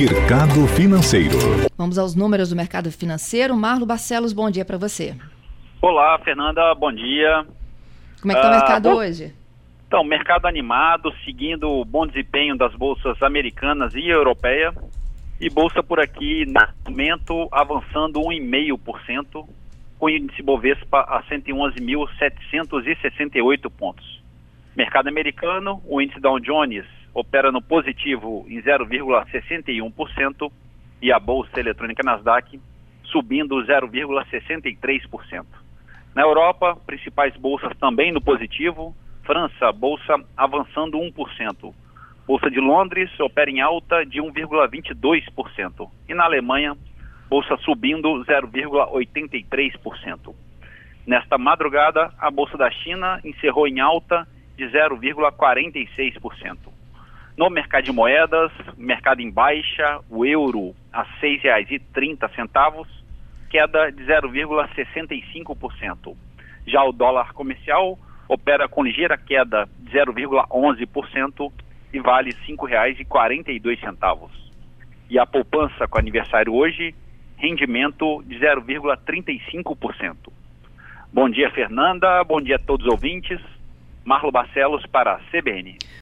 Mercado Financeiro. Vamos aos números do mercado financeiro. Marlo Barcelos, bom dia para você. Olá, Fernanda, bom dia. Como é que está o ah, mercado hoje? Então, mercado animado, seguindo o bom desempenho das bolsas americanas e europeia. E bolsa por aqui, no momento, avançando 1,5%, com o índice Bovespa a 111.768 pontos. Mercado americano, o índice Dow Jones opera no positivo em 0,61% e a bolsa eletrônica Nasdaq subindo 0,63%. Na Europa, principais bolsas também no positivo, França, bolsa avançando 1%. Bolsa de Londres opera em alta de 1,22%. E na Alemanha, bolsa subindo 0,83%. Nesta madrugada, a bolsa da China encerrou em alta de 0,46%. No mercado de moedas, mercado em baixa, o euro a R$ 6,30, queda de 0,65%. Já o dólar comercial opera com ligeira queda de 0,11% e vale R$ 5,42. E a poupança com aniversário hoje, rendimento de 0,35%. Bom dia, Fernanda. Bom dia a todos os ouvintes. Marlo Barcelos para a CBN.